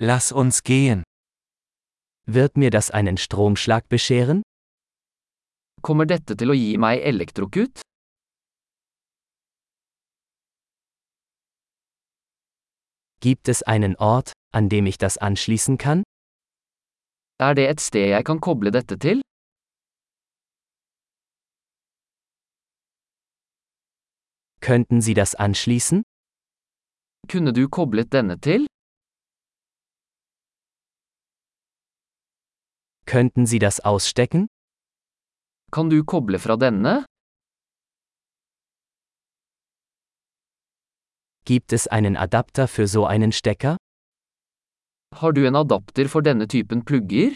Lass uns gehen. Wird mir das einen Stromschlag bescheren? Kommer dette til å gi meg elektrokutt? Gibt es einen Ort, an dem ich das anschließen kann? Er det et sted jeg kan koble dette til? Könnten Sie das anschließen? Kunne du koblet denne til? Könnten Sie das ausstecken? Kan du koble fra denne? Gibt es einen Adapter für so einen Stecker? Har du en adapter for denne typen plugger?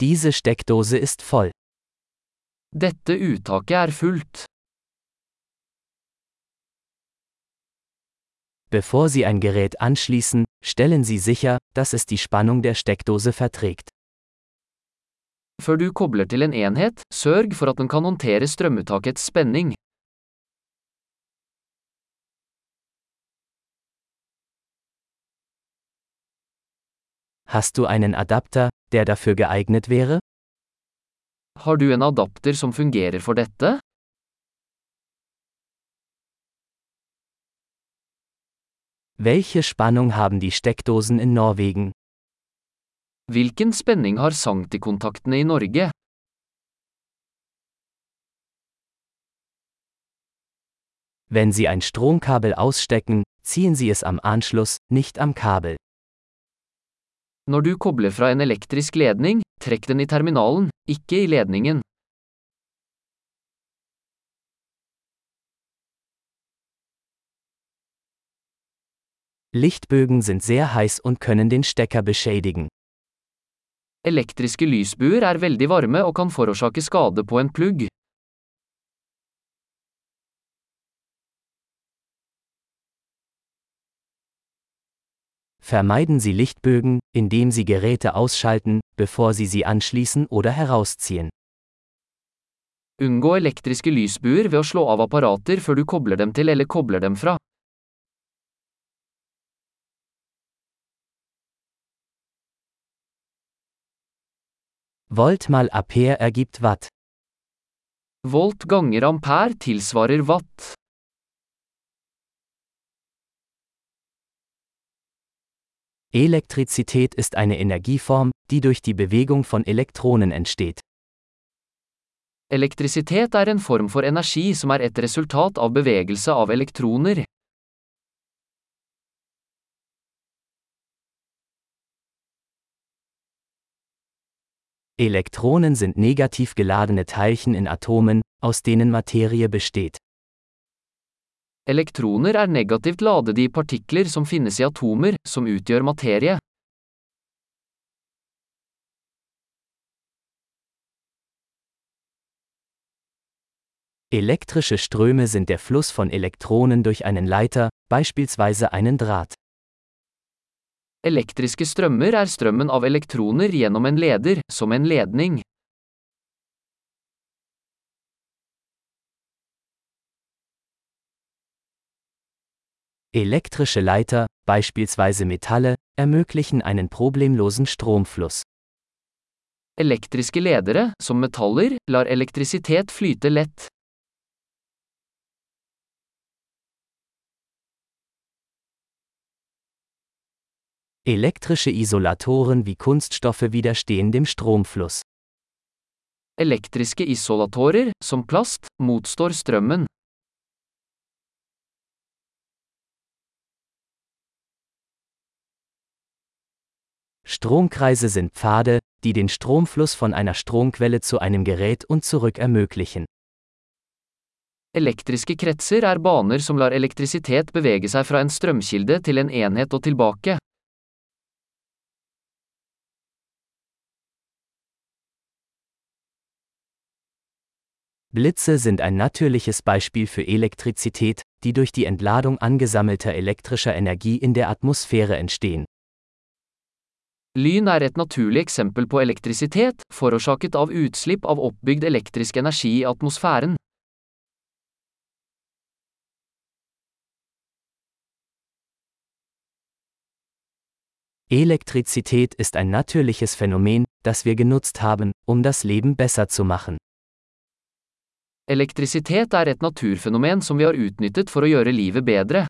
Diese Steckdose ist voll. Dette uttaket er fullt. Bevor Sie ein Gerät anschließen, stellen Sie sicher, dass es die Spannung der Steckdose verträgt. Før du kobler til en enhet, sørg for at den kan håndtere strømuttakets spenning. Hast du einen Adapter, der dafür geeignet wäre? Har du en adapter som fungerer for dette? Welche Spannung haben die Steckdosen in Norwegen? Hvilken spenning har sanktikontaktene i Norge? Wenn Sie ein Stromkabel ausstecken, ziehen Sie es am Anschluss, nicht am Kabel. Når du kobler fra en elektrisk ledning, trekk den i terminalen, ikke i ledningen. Lichtbögen sind sehr heiß und können den Stecker beschädigen. Elektriske lysbuer er veldig varme og kan forårsake skade på en plugg. Vermeiden Sie Lichtbögen, indem Sie Geräte ausschalten, bevor Sie sie anschließen oder herausziehen. Unngå elektriske lysbuer ved å slå av apparater før du kobler dem til eller kobler dem fra. Volt mal Ampere ergibt Watt. Volt ganger ampere tilsvarer watt. Elektrizität ist eine Energieform, die durch die Bewegung von Elektronen entsteht. Elektrisitet er en form for energi som er et resultat av bevegelse av elektroner. Elektronen sind negativ geladene Teilchen in Atomen, aus denen Materie besteht. Elektroner er negativt ladede i partikler som finnes i atomer, som utgjør materie. Elektrische Ströme sind der Fluss von Elektronen durch einen Leiter, beispielsweise einen Draht. Elektriske strømmer er strømmen av elektroner gjennom en leder, som en ledning. Elektrische Leiter, beispielsweise Metalle, ermöglichen einen problemlosen Stromfluss. Elektriske ledere, som metaller, lar elektrisitet flyte lett. Elektrische Isolatoren wie Kunststoffe widerstehen dem Stromfluss. Elektriske isolatorer, som plast, motstår strømmen. Stromkreise sind Pfade, die den Stromfluss von einer Stromquelle zu einem Gerät und zurück ermöglichen. Elektriske kretser er baner som lar elektrisitet bevege seg fra en strømkilde til en enhet og tilbake. Blitze sind ein natürliches Beispiel für Elektrizität, die durch die Entladung angesammelter elektrischer Energie in der Atmosphäre entstehen. Lyn er et naturlig eksempel på elektrisitet, forårsaket av utslipp av oppbygd elektrisk energi i atmosfæren. Elektrizität ist ein natürliches Phänomen, das wir genutzt haben, um das Leben besser zu machen. Elektrisitet er et naturfenomen som vi har utnyttet for å gjøre livet bedre.